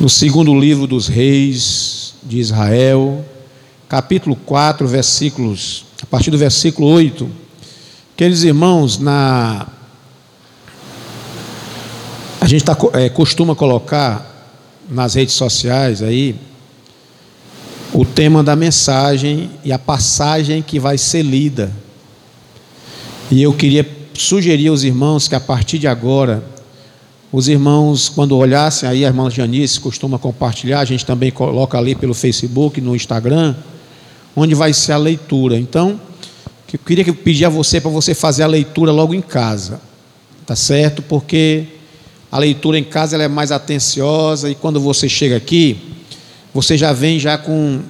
no segundo livro dos reis de Israel, capítulo 4, versículos, a partir do versículo 8. Queridos irmãos, na a gente tá, é, costuma colocar nas redes sociais aí o tema da mensagem e a passagem que vai ser lida. E eu queria sugerir aos irmãos que a partir de agora os irmãos, quando olhassem aí, a irmã Janice costuma compartilhar, a gente também coloca ali pelo Facebook, no Instagram, onde vai ser a leitura. Então, eu queria pedir a você para você fazer a leitura logo em casa, tá certo? Porque a leitura em casa ela é mais atenciosa e quando você chega aqui, você já vem já com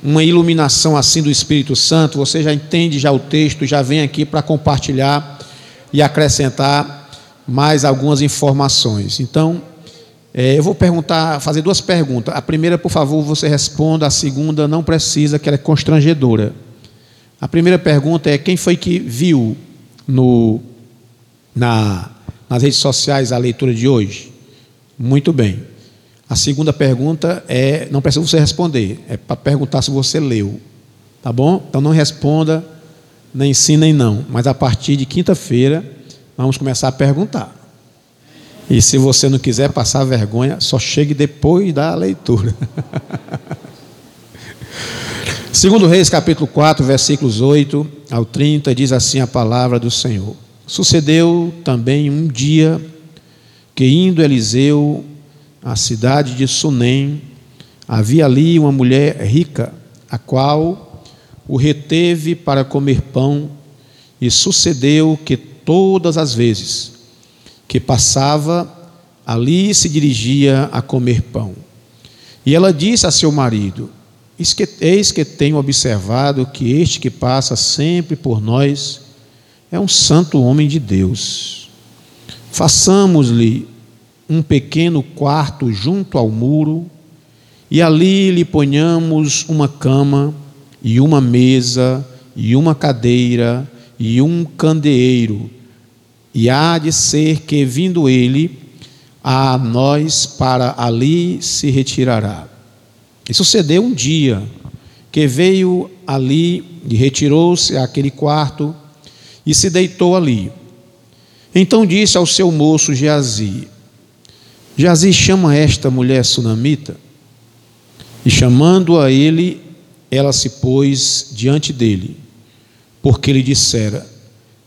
uma iluminação assim do Espírito Santo, você já entende já o texto, já vem aqui para compartilhar e acrescentar mais algumas informações. Então, é, eu vou perguntar, fazer duas perguntas. A primeira, por favor, você responda. A segunda, não precisa, que ela é constrangedora. A primeira pergunta é: quem foi que viu no, na, nas redes sociais a leitura de hoje? Muito bem. A segunda pergunta é: não precisa você responder, é para perguntar se você leu. Tá bom? Então não responda, nem sim nem não. Mas a partir de quinta-feira Vamos começar a perguntar. E se você não quiser passar vergonha, só chegue depois da leitura. Segundo Reis, capítulo 4, versículos 8 ao 30, diz assim a palavra do Senhor. Sucedeu também um dia que indo Eliseu à cidade de Sunem, havia ali uma mulher rica, a qual o reteve para comer pão, e sucedeu que todas as vezes que passava, ali se dirigia a comer pão. E ela disse a seu marido: Eis que tenho observado que este que passa sempre por nós é um santo homem de Deus. Façamos-lhe um pequeno quarto junto ao muro, e ali lhe ponhamos uma cama, e uma mesa, e uma cadeira, e um candeeiro, e há de ser que, vindo ele, a nós para ali se retirará. E sucedeu um dia que veio ali e retirou-se àquele quarto e se deitou ali. Então disse ao seu moço Geazi: Geazi chama esta mulher sunamita. E chamando a ele, ela se pôs diante dele porque ele dissera: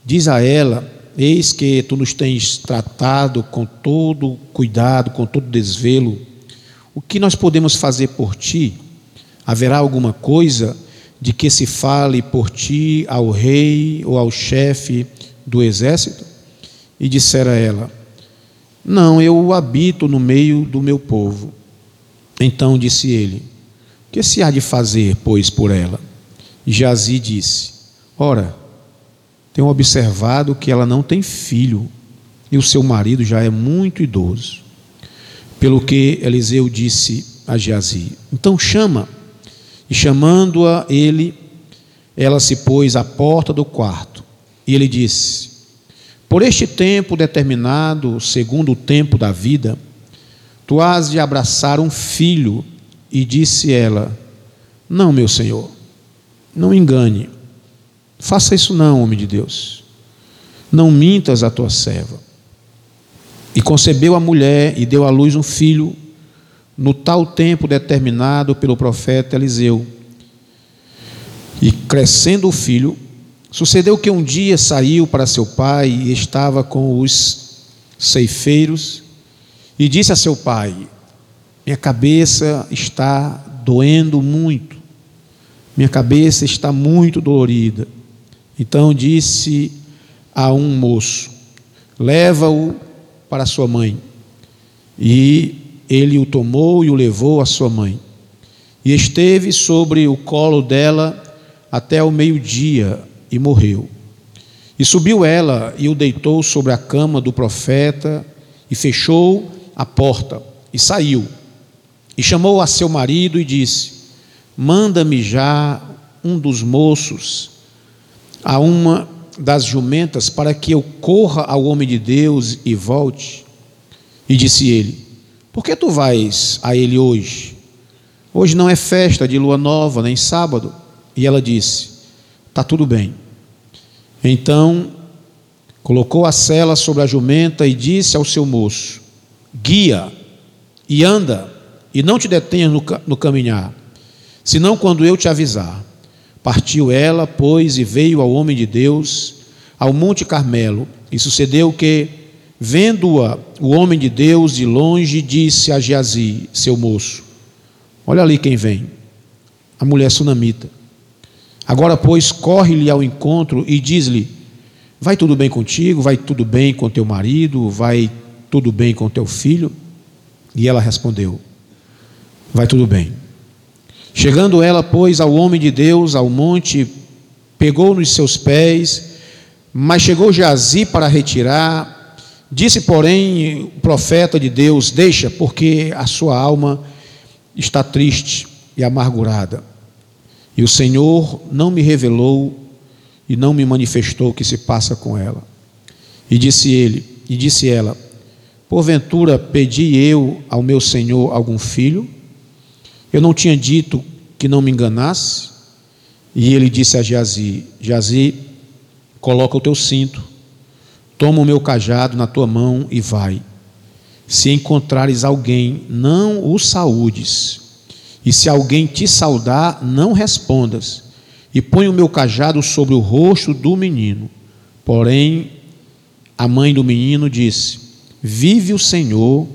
Diz a ela, eis que tu nos tens tratado com todo cuidado, com todo desvelo. O que nós podemos fazer por ti? Haverá alguma coisa de que se fale por ti ao rei ou ao chefe do exército? E dissera ela: Não, eu habito no meio do meu povo. Então disse ele: Que se há de fazer, pois, por ela? Jazi disse: Ora, tenho observado que ela não tem filho e o seu marido já é muito idoso. Pelo que Eliseu disse a Geazi: Então chama. E chamando-a ele, ela se pôs à porta do quarto. E ele disse: Por este tempo determinado, segundo o tempo da vida, tu has de abraçar um filho. E disse ela: Não, meu senhor, não engane Faça isso não, homem de Deus. Não mintas a tua serva. E concebeu a mulher e deu à luz um filho no tal tempo determinado pelo profeta Eliseu. E crescendo o filho, sucedeu que um dia saiu para seu pai e estava com os ceifeiros e disse a seu pai: Minha cabeça está doendo muito, minha cabeça está muito dolorida. Então disse a um moço: Leva-o para sua mãe. E ele o tomou e o levou à sua mãe. E esteve sobre o colo dela até o meio-dia e morreu. E subiu ela e o deitou sobre a cama do profeta e fechou a porta e saiu. E chamou a seu marido e disse: Manda-me já um dos moços a uma das jumentas para que eu corra ao homem de Deus e volte. E disse ele: Por que tu vais a ele hoje? Hoje não é festa de lua nova, nem sábado. E ela disse: Está tudo bem. Então colocou a cela sobre a jumenta e disse ao seu moço: Guia e anda, e não te detenhas no, no caminhar, senão quando eu te avisar. Partiu ela, pois, e veio ao homem de Deus ao Monte Carmelo. E sucedeu que, vendo-a, o homem de Deus de longe disse a Geazi, seu moço: Olha ali quem vem, a mulher sunamita. Agora, pois, corre-lhe ao encontro e diz-lhe: Vai tudo bem contigo? Vai tudo bem com teu marido? Vai tudo bem com teu filho? E ela respondeu: Vai tudo bem. Chegando ela, pois, ao homem de Deus, ao monte, pegou nos seus pés, mas chegou Jazi para retirar. Disse, porém, o profeta de Deus: Deixa, porque a sua alma está triste e amargurada. E o Senhor não me revelou e não me manifestou o que se passa com ela. E disse ele, e disse ela: Porventura pedi eu ao meu Senhor algum filho? Eu não tinha dito que não me enganasse? E ele disse a Jazi: Jazi, coloca o teu cinto, toma o meu cajado na tua mão e vai. Se encontrares alguém, não o saúdes. E se alguém te saudar, não respondas. E põe o meu cajado sobre o rosto do menino. Porém, a mãe do menino disse: Vive o Senhor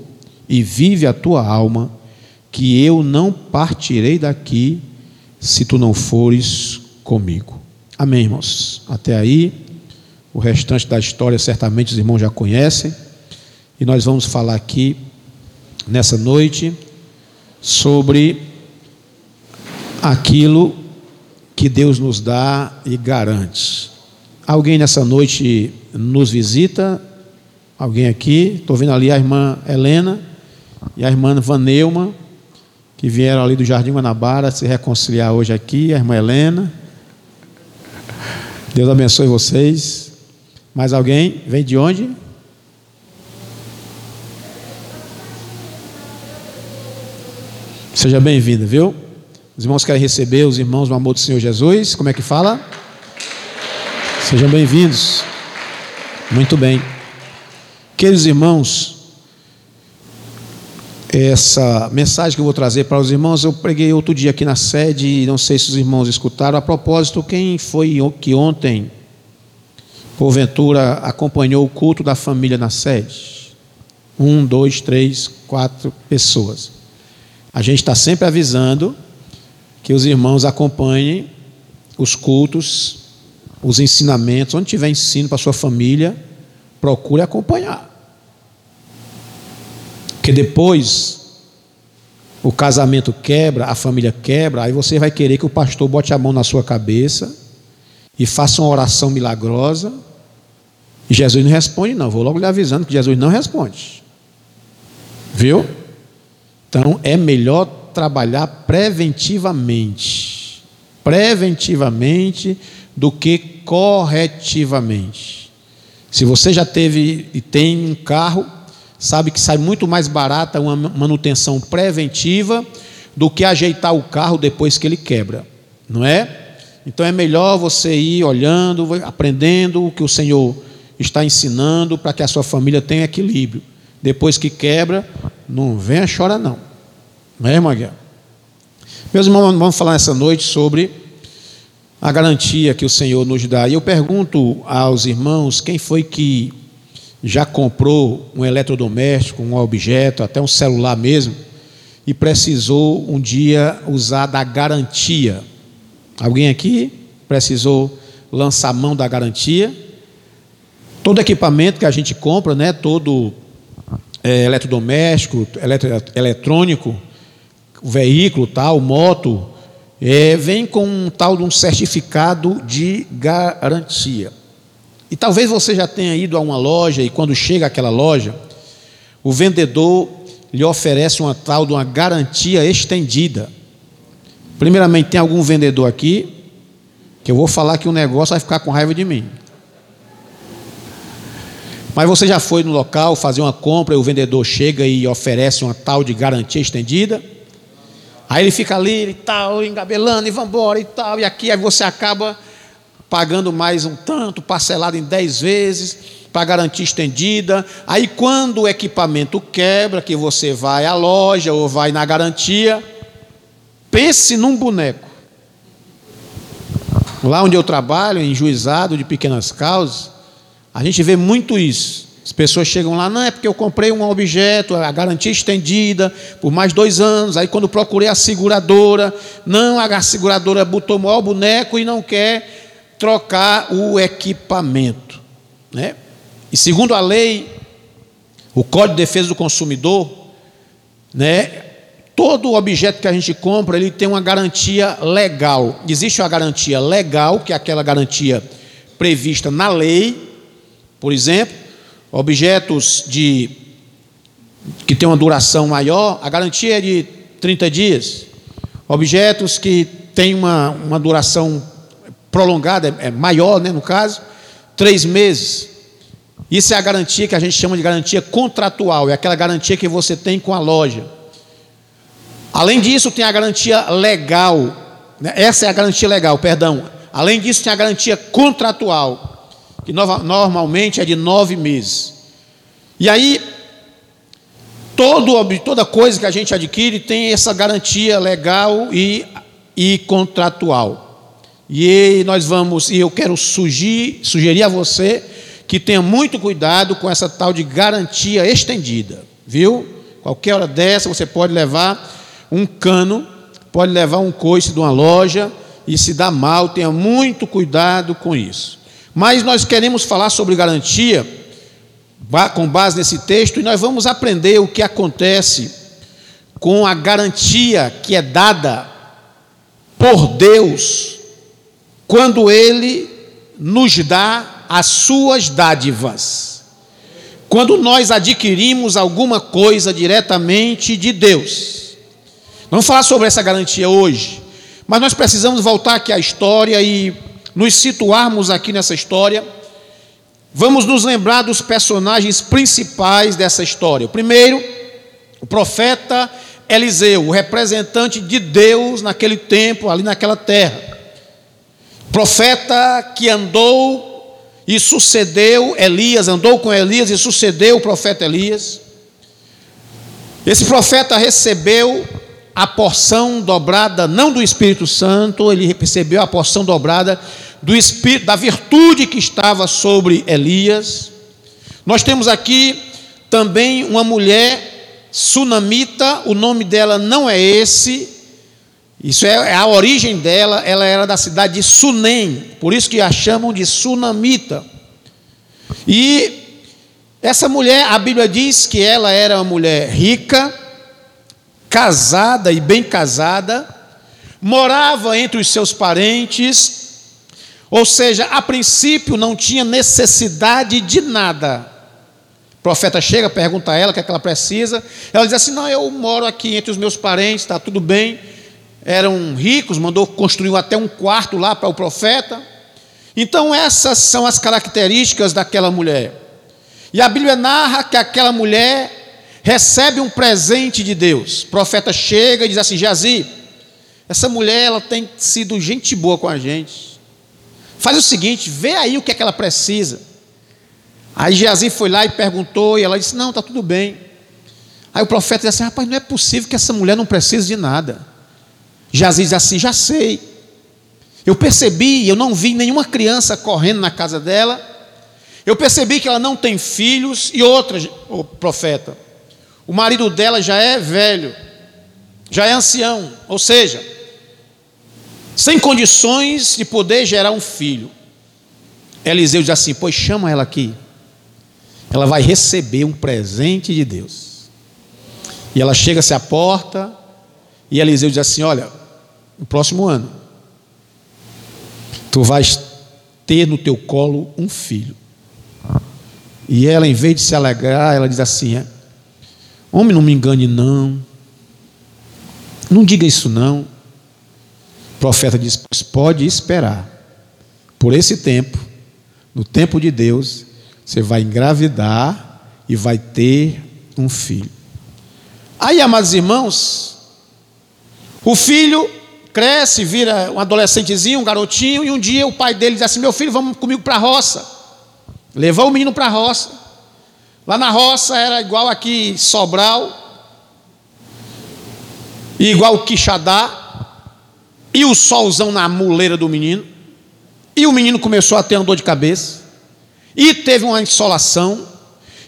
e vive a tua alma, que eu não partirei daqui se tu não fores comigo. Amém, irmãos. Até aí, o restante da história certamente os irmãos já conhecem, e nós vamos falar aqui nessa noite sobre aquilo que Deus nos dá e garante. Alguém nessa noite nos visita? Alguém aqui? Estou vendo ali a irmã Helena e a irmã Vaneuma, que vieram ali do Jardim Guanabara se reconciliar hoje aqui, a irmã Helena. Deus abençoe vocês. Mais alguém? Vem de onde? Seja bem-vinda, viu? Os irmãos querem receber os irmãos no amor do Senhor Jesus. Como é que fala? Sejam bem-vindos. Muito bem. Queridos irmãos, essa mensagem que eu vou trazer para os irmãos, eu preguei outro dia aqui na sede, não sei se os irmãos escutaram. A propósito, quem foi que ontem, porventura, acompanhou o culto da família na sede? Um, dois, três, quatro pessoas. A gente está sempre avisando que os irmãos acompanhem os cultos, os ensinamentos, onde tiver ensino para sua família, procure acompanhar. Porque depois o casamento quebra, a família quebra, aí você vai querer que o pastor bote a mão na sua cabeça e faça uma oração milagrosa. E Jesus não responde, não. Vou logo lhe avisando que Jesus não responde. Viu? Então é melhor trabalhar preventivamente. Preventivamente do que corretivamente. Se você já teve e tem um carro, sabe que sai muito mais barata uma manutenção preventiva do que ajeitar o carro depois que ele quebra, não é? Então é melhor você ir olhando, aprendendo o que o Senhor está ensinando para que a sua família tenha equilíbrio. Depois que quebra, não venha chorar não. Não é, irmã? Meus irmãos, vamos falar essa noite sobre a garantia que o Senhor nos dá. E eu pergunto aos irmãos quem foi que já comprou um eletrodoméstico, um objeto, até um celular mesmo, e precisou um dia usar da garantia. Alguém aqui precisou lançar mão da garantia? Todo equipamento que a gente compra, né, todo é, eletrodoméstico, eletro, eletrônico, veículo, tal, moto, é, vem com um tal de um certificado de garantia. E talvez você já tenha ido a uma loja e quando chega àquela loja, o vendedor lhe oferece uma tal de uma garantia estendida. Primeiramente, tem algum vendedor aqui que eu vou falar que o negócio vai ficar com raiva de mim. Mas você já foi no local fazer uma compra e o vendedor chega e oferece uma tal de garantia estendida? Aí ele fica ali e tal, engabelando e vambora e tal, e aqui aí você acaba pagando mais um tanto, parcelado em 10 vezes, para garantia estendida. Aí quando o equipamento quebra, que você vai à loja ou vai na garantia, pense num boneco. Lá onde eu trabalho, em juizado de pequenas causas, a gente vê muito isso. As pessoas chegam lá, não é porque eu comprei um objeto, a garantia estendida por mais dois anos. Aí, quando procurei a seguradora, não, a seguradora botou o maior boneco e não quer trocar o equipamento. Né? E segundo a lei, o Código de Defesa do Consumidor, né, todo objeto que a gente compra, ele tem uma garantia legal. Existe uma garantia legal, que é aquela garantia prevista na lei, por exemplo, objetos de que têm uma duração maior, a garantia é de 30 dias. Objetos que têm uma, uma duração prolongada, é, é maior, né, no caso, três meses. Isso é a garantia que a gente chama de garantia contratual, é aquela garantia que você tem com a loja. Além disso, tem a garantia legal. Né? Essa é a garantia legal, perdão. Além disso, tem a garantia contratual que normalmente é de nove meses. E aí, todo, toda coisa que a gente adquire tem essa garantia legal e, e contratual. E nós vamos, e eu quero sugerir, sugerir a você que tenha muito cuidado com essa tal de garantia estendida, viu? Qualquer hora dessa você pode levar um cano, pode levar um coice de uma loja e se dá mal, tenha muito cuidado com isso. Mas nós queremos falar sobre garantia com base nesse texto e nós vamos aprender o que acontece com a garantia que é dada por Deus quando Ele nos dá as suas dádivas. Quando nós adquirimos alguma coisa diretamente de Deus. Vamos falar sobre essa garantia hoje, mas nós precisamos voltar aqui à história e nos situarmos aqui nessa história, vamos nos lembrar dos personagens principais dessa história. O primeiro, o profeta Eliseu, o representante de Deus naquele tempo, ali naquela terra. Profeta que andou e sucedeu Elias, andou com Elias e sucedeu o profeta Elias. Esse profeta recebeu a porção dobrada, não do Espírito Santo, ele recebeu a porção dobrada do Espírito, da virtude que estava sobre Elias. Nós temos aqui também uma mulher sunamita, o nome dela não é esse, isso é, é a origem dela, ela era da cidade de Sunem, por isso que a chamam de sunamita. E essa mulher, a Bíblia diz que ela era uma mulher rica, casada e bem casada, morava entre os seus parentes, ou seja, a princípio não tinha necessidade de nada. O profeta chega, pergunta a ela o que, é que ela precisa. Ela diz assim: Não, eu moro aqui entre os meus parentes, está tudo bem. Eram ricos, mandou construir até um quarto lá para o profeta. Então, essas são as características daquela mulher. E a Bíblia narra que aquela mulher recebe um presente de Deus. O profeta chega e diz assim: Jazi, essa mulher ela tem sido gente boa com a gente. Faz o seguinte, vê aí o que é que ela precisa. Aí Geazi foi lá e perguntou, e ela disse: Não, está tudo bem. Aí o profeta disse assim: Rapaz, não é possível que essa mulher não precise de nada. Geazi diz assim: Já sei. Eu percebi, eu não vi nenhuma criança correndo na casa dela. Eu percebi que ela não tem filhos. E outra, o profeta, o marido dela já é velho, já é ancião, ou seja, sem condições de poder gerar um filho. Eliseu diz assim: Pois chama ela aqui, ela vai receber um presente de Deus. E ela chega-se à porta, e Eliseu diz assim: Olha, no próximo ano, tu vais ter no teu colo um filho. E ela, em vez de se alegrar, ela diz assim: é, Homem, não me engane, não. Não diga isso, não. O profeta diz: Pode esperar. Por esse tempo, no tempo de Deus, Você vai engravidar e vai ter um filho. Aí, amados irmãos, o filho cresce, vira um adolescentezinho, um garotinho, e um dia o pai dele diz assim: Meu filho, vamos comigo para a roça. Levou o menino para a roça. Lá na roça era igual aqui Sobral, igual Quixadá, e o solzão na muleira do menino. E o menino começou a ter uma dor de cabeça. E teve uma insolação.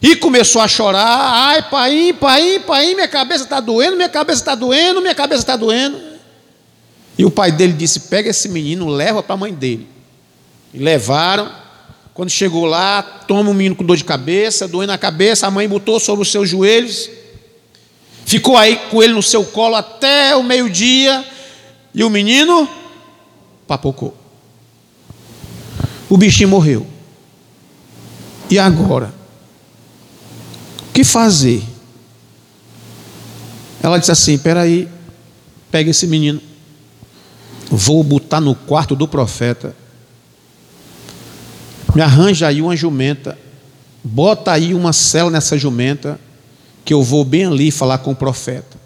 E começou a chorar. Ai, pai, pai, pai, minha cabeça está doendo, minha cabeça está doendo, minha cabeça está doendo. E o pai dele disse: pega esse menino, leva para a mãe dele. E levaram. Quando chegou lá, toma o menino com dor de cabeça, doendo a cabeça, a mãe botou sobre os seus joelhos, ficou aí com ele no seu colo até o meio-dia, e o menino papocou. O bichinho morreu. E agora? O que fazer? Ela disse assim: Peraí, pega esse menino, vou botar no quarto do profeta, me arranja aí uma jumenta, bota aí uma cela nessa jumenta, que eu vou bem ali falar com o profeta.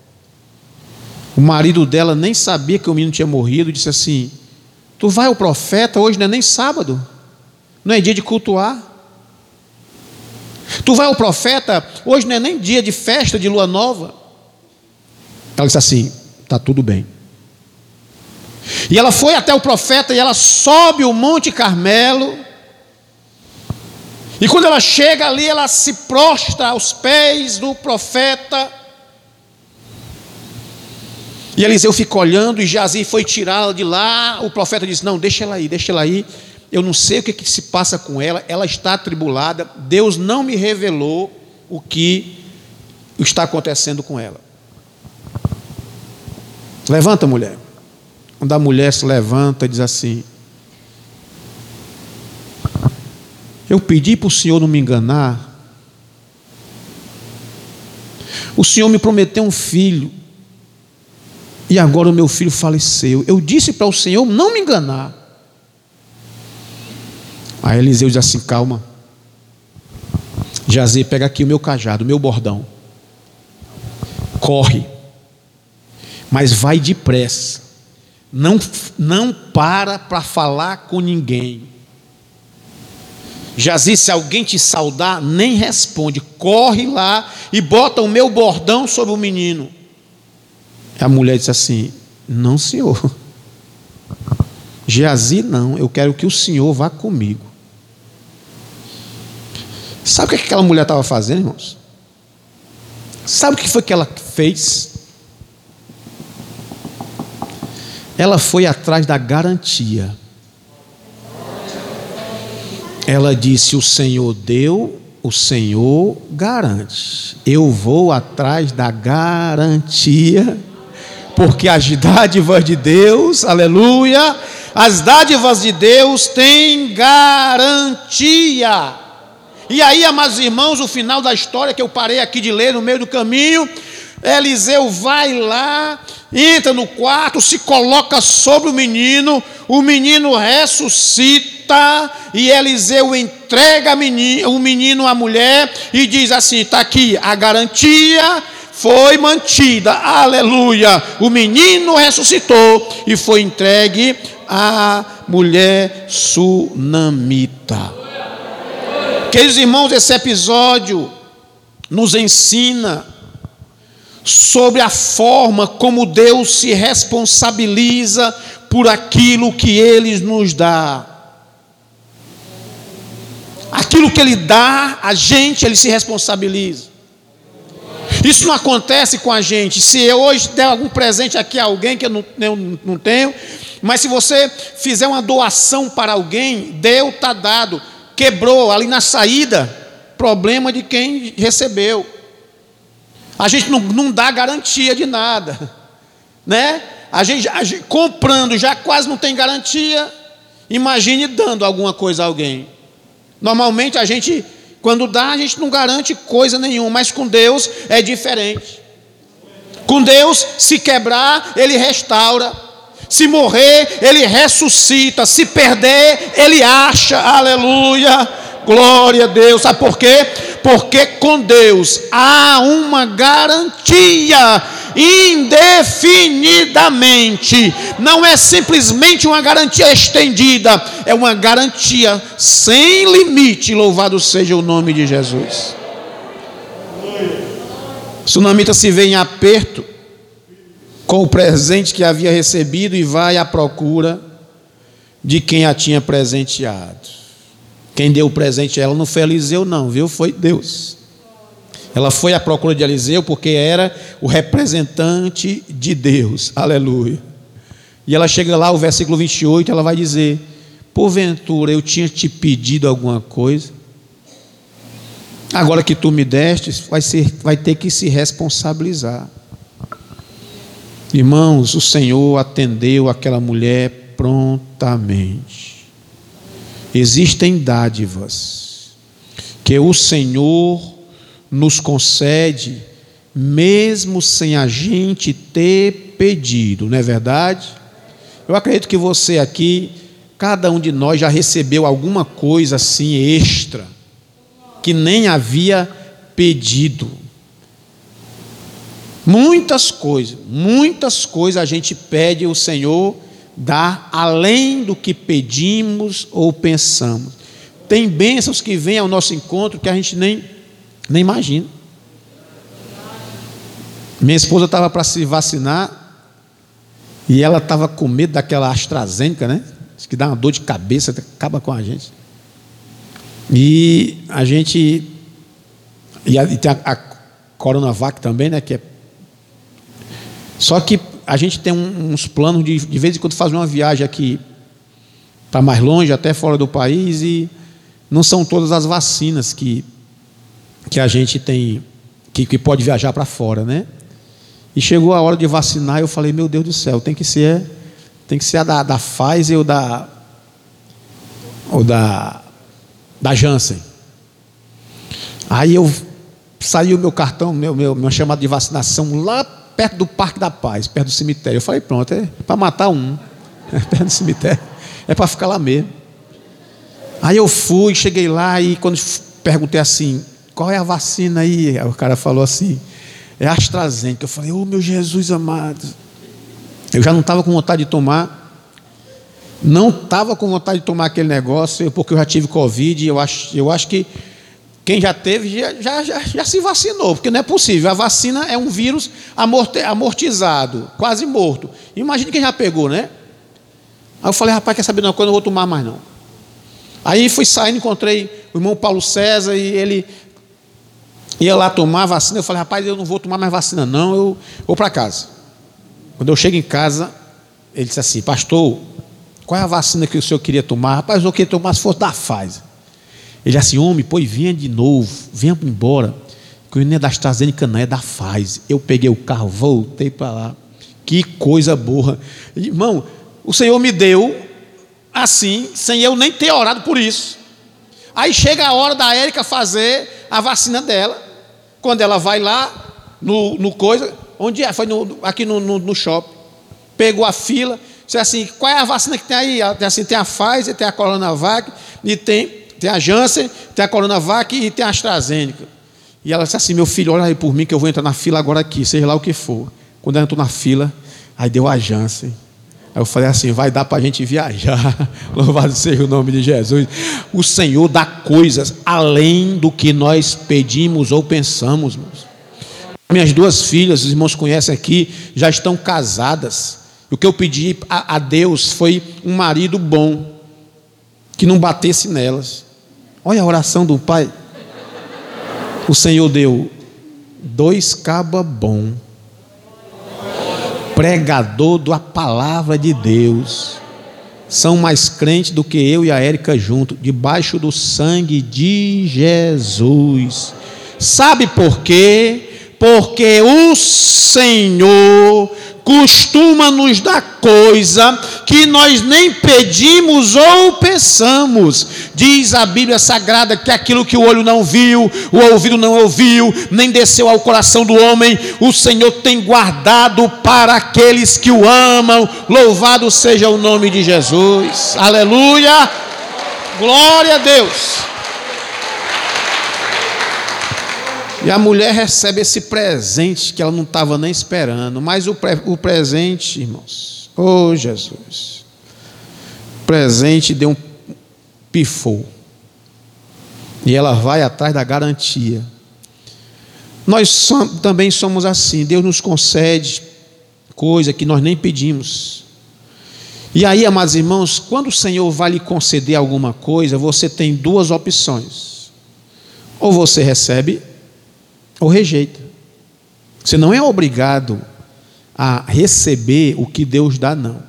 O marido dela nem sabia que o menino tinha morrido, disse assim: Tu vai ao profeta, hoje não é nem sábado, não é dia de cultuar. Tu vai ao profeta, hoje não é nem dia de festa de lua nova. Ela disse assim: Está tudo bem. E ela foi até o profeta e ela sobe o Monte Carmelo. E quando ela chega ali, ela se prostra aos pés do profeta e Eliseu ficou olhando e Jazi foi tirá-la de lá. O profeta disse: Não, deixa ela aí, deixa ela aí. Eu não sei o que, que se passa com ela, ela está atribulada. Deus não me revelou o que está acontecendo com ela. Levanta, mulher. Quando a mulher se levanta e diz assim: Eu pedi para o Senhor não me enganar. O Senhor me prometeu um filho e agora o meu filho faleceu. Eu disse para o Senhor não me enganar. Aí Eliseu diz assim: calma. Jazê, pega aqui o meu cajado, o meu bordão. Corre. Mas vai depressa. Não, não para para falar com ninguém. Jazi, se alguém te saudar, nem responde. Corre lá e bota o meu bordão sobre o menino. A mulher disse assim: Não, senhor. Geazi, não. Eu quero que o senhor vá comigo. Sabe o que aquela mulher estava fazendo, irmãos? Sabe o que foi que ela fez? Ela foi atrás da garantia. Ela disse: O Senhor deu, o Senhor garante. Eu vou atrás da garantia porque as dádivas de Deus, aleluia, as dádivas de Deus têm garantia. E aí, amados irmãos, o final da história que eu parei aqui de ler no meio do caminho, Eliseu vai lá, entra no quarto, se coloca sobre o menino, o menino ressuscita, e Eliseu entrega o menino à mulher e diz assim: está aqui a garantia foi mantida, aleluia. O menino ressuscitou e foi entregue à mulher sunamita. Queridos irmãos, esse episódio nos ensina sobre a forma como Deus se responsabiliza por aquilo que Ele nos dá. Aquilo que Ele dá a gente, Ele se responsabiliza. Isso não acontece com a gente. Se eu hoje der algum presente aqui a alguém que eu não, eu não tenho, mas se você fizer uma doação para alguém, deu, está dado. Quebrou ali na saída, problema de quem recebeu. A gente não, não dá garantia de nada, né? A gente, a gente comprando já quase não tem garantia. Imagine dando alguma coisa a alguém. Normalmente a gente quando dá, a gente não garante coisa nenhuma, mas com Deus é diferente. Com Deus, se quebrar, Ele restaura. Se morrer, Ele ressuscita. Se perder, Ele acha. Aleluia. Glória a Deus. Sabe por quê? Porque com Deus há uma garantia indefinidamente. Não é simplesmente uma garantia estendida, é uma garantia sem limite. Louvado seja o nome de Jesus. Sunamita se vê em aperto com o presente que havia recebido e vai à procura de quem a tinha presenteado. Quem deu o presente a ela não foi Eliseu, não, viu? Foi Deus. Ela foi à procura de Eliseu porque era o representante de Deus. Aleluia. E ela chega lá, o versículo 28, ela vai dizer: Porventura eu tinha te pedido alguma coisa, agora que tu me deste, vai, ser, vai ter que se responsabilizar. Irmãos, o Senhor atendeu aquela mulher prontamente. Existem dádivas que o Senhor nos concede, mesmo sem a gente ter pedido, não é verdade? Eu acredito que você aqui, cada um de nós já recebeu alguma coisa assim extra, que nem havia pedido. Muitas coisas, muitas coisas a gente pede o Senhor dá além do que pedimos ou pensamos. Tem bênçãos que vêm ao nosso encontro que a gente nem nem imagina. Minha esposa estava para se vacinar e ela estava com medo daquela AstraZeneca, né? Que dá uma dor de cabeça, acaba com a gente. E a gente. E, a, e tem a, a Coronavac também, né? Que é, só que a gente tem uns planos de, de vez em quando fazer uma viagem aqui para mais longe, até fora do país, e não são todas as vacinas que que a gente tem, que, que pode viajar para fora, né? E chegou a hora de vacinar, eu falei, meu Deus do céu, tem que ser, tem que ser a da, da Pfizer ou da, ou da, da Janssen. Aí eu o meu cartão, meu, meu, meu chamado de vacinação lá perto do Parque da Paz, perto do cemitério. Eu falei, pronto, é para matar um, é perto do cemitério, é para ficar lá mesmo. Aí eu fui, cheguei lá e quando perguntei assim, qual é a vacina aí? O cara falou assim: é AstraZeneca. Eu falei: oh meu Jesus amado. Eu já não estava com vontade de tomar. Não estava com vontade de tomar aquele negócio, porque eu já tive Covid. Eu acho, eu acho que quem já teve já, já, já, já se vacinou, porque não é possível. A vacina é um vírus amortizado, quase morto. Imagine quem já pegou, né? Aí eu falei, rapaz, quer saber não, quando eu vou tomar mais não. Aí fui saindo, encontrei o irmão Paulo César e ele ia lá tomar vacina. Eu falei, rapaz, eu não vou tomar mais vacina, não, eu vou para casa. Quando eu chego em casa, ele disse assim, pastor, qual é a vacina que o senhor queria tomar? Rapaz, eu queria tomar se fosse da Pfizer. Ele disse assim, homem, pois venha de novo, venha embora. Que eu não é da AstraZeneca, é da Pfizer. Eu peguei o carro, voltei para lá. Que coisa boa. Irmão, o Senhor me deu assim, sem eu nem ter orado por isso. Aí chega a hora da Érica fazer a vacina dela. Quando ela vai lá no, no coisa, onde é? Foi no, aqui no, no, no, shopping. Pegou a fila, disse assim: qual é a vacina que tem aí? Ela tem assim, tem a Pfizer, tem a Coronavac, e tem, tem a Janssen, tem a Coronavac e tem a AstraZeneca. E ela disse assim: meu filho, olha aí por mim que eu vou entrar na fila agora aqui, seja lá o que for. Quando ela entrou na fila, aí deu a Janssen. Aí eu falei assim: vai dar para a gente viajar. Louvado seja o nome de Jesus. O Senhor dá coisas além do que nós pedimos ou pensamos. Minhas duas filhas, os irmãos conhecem aqui, já estão casadas. O que eu pedi a Deus foi um marido bom, que não batesse nelas. Olha a oração do pai. O Senhor deu dois cabas bons pregador da palavra de Deus, são mais crentes do que eu e a Érica junto, debaixo do sangue de Jesus. Sabe por quê? Porque o Senhor costuma nos dar coisa que nós nem pedimos ou pensamos. Diz a Bíblia Sagrada que aquilo que o olho não viu, o ouvido não ouviu, nem desceu ao coração do homem, o Senhor tem guardado para aqueles que o amam. Louvado seja o nome de Jesus. Aleluia! Glória a Deus. E a mulher recebe esse presente que ela não estava nem esperando, mas o, pre o presente, irmãos, oh Jesus, o presente deu um pifou. E ela vai atrás da garantia. Nós também somos assim, Deus nos concede coisa que nós nem pedimos. E aí, amados irmãos, quando o Senhor vai lhe conceder alguma coisa, você tem duas opções: ou você recebe, ou rejeita. Você não é obrigado a receber o que Deus dá, não.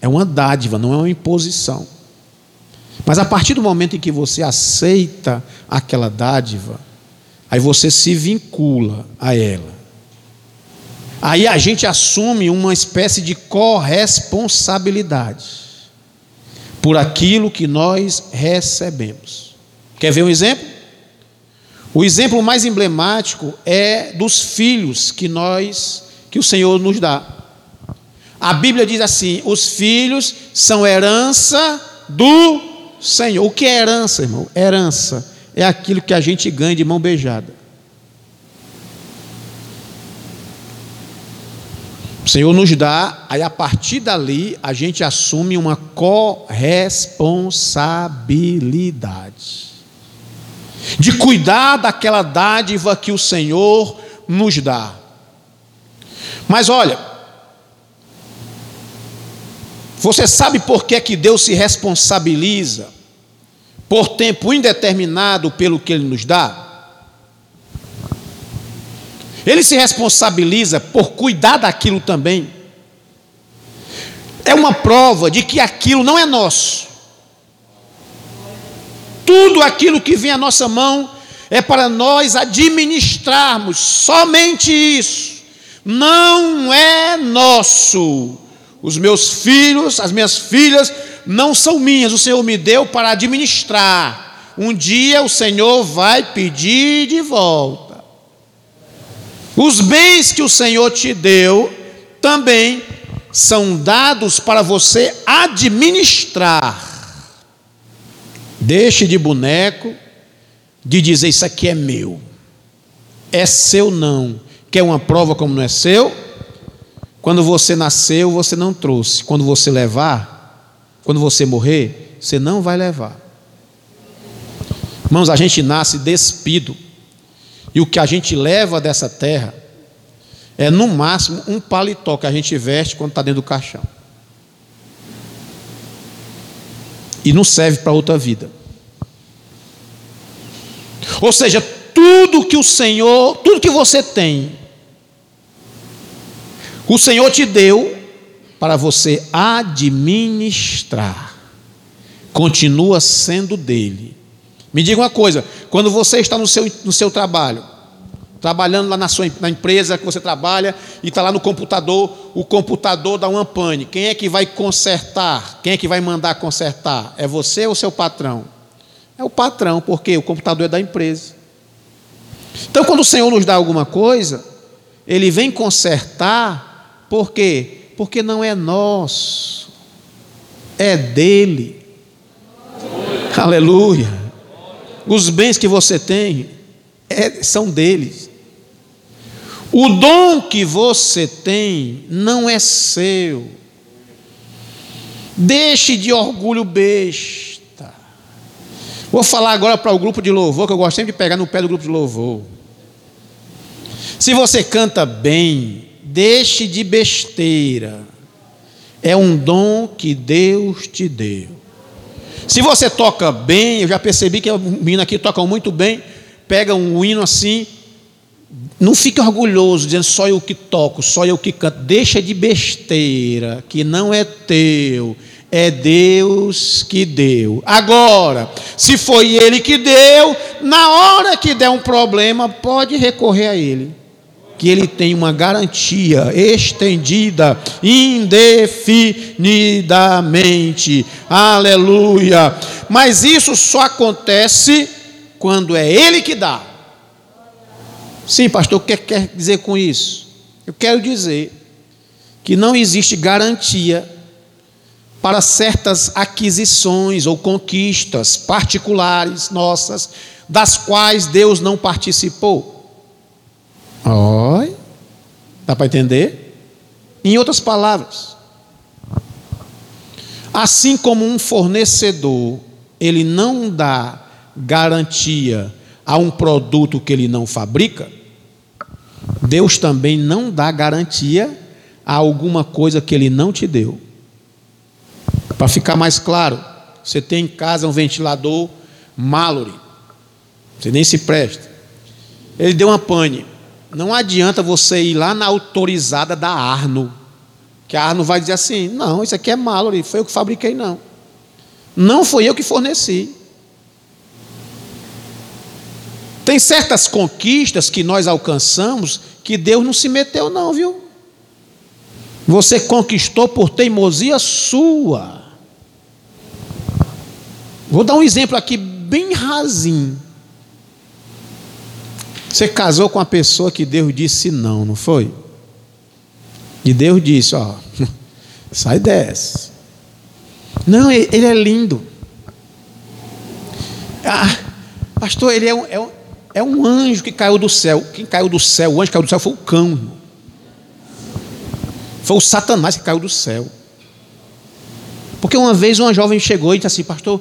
É uma dádiva, não é uma imposição. Mas a partir do momento em que você aceita aquela dádiva, aí você se vincula a ela. Aí a gente assume uma espécie de corresponsabilidade por aquilo que nós recebemos. Quer ver um exemplo? O exemplo mais emblemático é dos filhos que nós que o Senhor nos dá. A Bíblia diz assim: os filhos são herança do Senhor. O que é herança, irmão? Herança é aquilo que a gente ganha de mão beijada. O Senhor nos dá, aí a partir dali a gente assume uma corresponsabilidade de cuidar daquela dádiva que o Senhor nos dá. Mas olha, você sabe por que, que Deus se responsabiliza por tempo indeterminado pelo que Ele nos dá? Ele se responsabiliza por cuidar daquilo também. É uma prova de que aquilo não é nosso. Tudo aquilo que vem à nossa mão é para nós administrarmos, somente isso. Não é nosso. Os meus filhos, as minhas filhas não são minhas, o Senhor me deu para administrar. Um dia o Senhor vai pedir de volta. Os bens que o Senhor te deu também são dados para você administrar. Deixe de boneco, de dizer isso aqui é meu. É seu não. Quer uma prova como não é seu? Quando você nasceu, você não trouxe. Quando você levar, quando você morrer, você não vai levar. Irmãos, a gente nasce despido. E o que a gente leva dessa terra é no máximo um paletó que a gente veste quando está dentro do caixão. E não serve para outra vida. Ou seja, tudo que o Senhor, tudo que você tem, o Senhor te deu para você administrar. Continua sendo dele. Me diga uma coisa: quando você está no seu, no seu trabalho, trabalhando lá na sua na empresa que você trabalha e está lá no computador, o computador dá uma pane. Quem é que vai consertar? Quem é que vai mandar consertar? É você ou seu patrão? É o patrão, porque o computador é da empresa. Então, quando o Senhor nos dá alguma coisa, Ele vem consertar, por quê? Porque não é nosso, é dele. Aleluia. Os bens que você tem é, são deles. O dom que você tem não é seu. Deixe de orgulho besta. Vou falar agora para o grupo de louvor, que eu gosto sempre de pegar no pé do grupo de louvor. Se você canta bem, deixe de besteira. É um dom que Deus te deu. Se você toca bem, eu já percebi que a menina aqui tocam muito bem, pega um hino assim, não fica orgulhoso dizendo só eu que toco, só eu que canto. Deixa de besteira, que não é teu, é Deus que deu. Agora, se foi Ele que deu, na hora que der um problema, pode recorrer a Ele que ele tem uma garantia estendida indefinidamente. Aleluia. Mas isso só acontece quando é ele que dá. Sim, pastor, o que quer dizer com isso? Eu quero dizer que não existe garantia para certas aquisições ou conquistas particulares nossas, das quais Deus não participou. Oi. Dá para entender? Em outras palavras, assim como um fornecedor, ele não dá garantia a um produto que ele não fabrica, Deus também não dá garantia a alguma coisa que ele não te deu. Para ficar mais claro, você tem em casa um ventilador Mallory, você nem se presta. Ele deu uma pane. Não adianta você ir lá na autorizada da Arno, que a Arno vai dizer assim: não, isso aqui é Mallory, foi eu que fabriquei, não. Não foi eu que forneci. Tem certas conquistas que nós alcançamos que Deus não se meteu, não, viu? Você conquistou por teimosia sua. Vou dar um exemplo aqui bem rasinho. Você casou com uma pessoa que Deus disse não, não foi? E Deus disse: Ó, sai dessa. Não, ele é lindo. Ah, pastor, ele é um, é, um, é um anjo que caiu do céu. Quem caiu do céu, o anjo que caiu do céu foi o cão. Irmão. Foi o Satanás que caiu do céu. Porque uma vez uma jovem chegou e disse assim, pastor,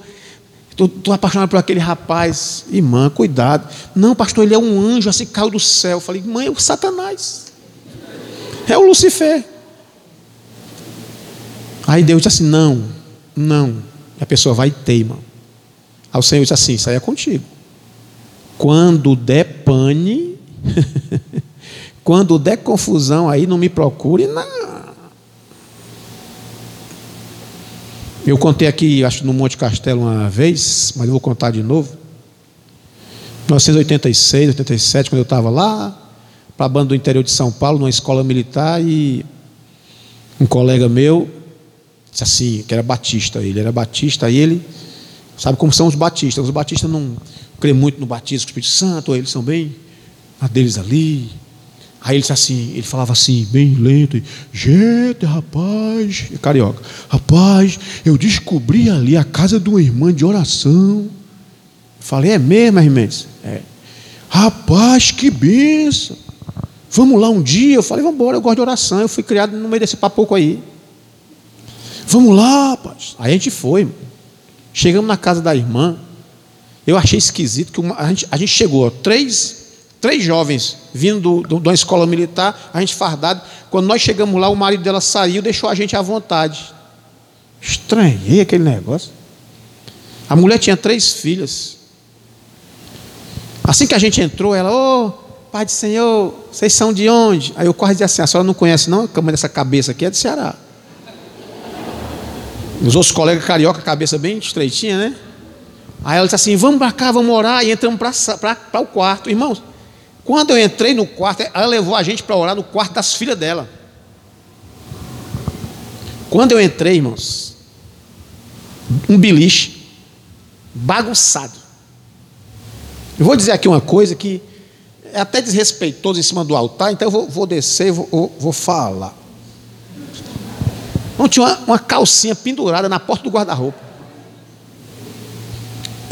Estou apaixonado por aquele rapaz. Irmã, cuidado. Não, pastor, ele é um anjo, assim caiu do céu. Eu falei, mãe, é o Satanás. É o Lucifer. Aí Deus disse assim: não, não. E a pessoa vai e teima. Aí o Senhor disse assim: isso aí é contigo. Quando der pane, quando der confusão aí, não me procure, não. Eu contei aqui, acho no Monte Castelo uma vez, mas eu vou contar de novo. 1986, 87, quando eu estava lá, para a banda do interior de São Paulo, numa escola militar, e um colega meu disse assim, que era batista, ele era batista, e ele, sabe como são os batistas, os batistas não creem muito no batismo do Espírito Santo, eles são bem a deles ali, Aí ele disse assim, ele falava assim, bem lento, gente, rapaz, carioca, rapaz, eu descobri ali a casa de uma irmã de oração. falei, é mesmo, irmã? É. Rapaz, que benção. Vamos lá um dia. Eu falei, vamos embora, eu gosto de oração. Eu fui criado no meio desse papoco aí. Vamos lá, rapaz. Aí a gente foi. Chegamos na casa da irmã. Eu achei esquisito que uma, a, gente, a gente chegou, três três jovens vindo de uma escola militar, a gente fardado. Quando nós chegamos lá, o marido dela saiu, deixou a gente à vontade. Estranhei aquele negócio. A mulher tinha três filhas. Assim que a gente entrou, ela, ô, oh, Pai do Senhor, vocês são de onde? Aí eu quase disse assim: a senhora não conhece, não? A cama dessa cabeça aqui é do Ceará. Os outros colegas carioca, cabeça bem estreitinha, né? Aí ela disse assim: vamos para cá, vamos orar. E entramos para o quarto. Irmãos, quando eu entrei no quarto, ela levou a gente para orar no quarto das filhas dela. Quando eu entrei, irmãos, um beliche bagunçado. Eu vou dizer aqui uma coisa que é até desrespeitoso em cima do altar, então eu vou, vou descer e vou, vou, falar. Não tinha uma, uma calcinha pendurada na porta do guarda-roupa.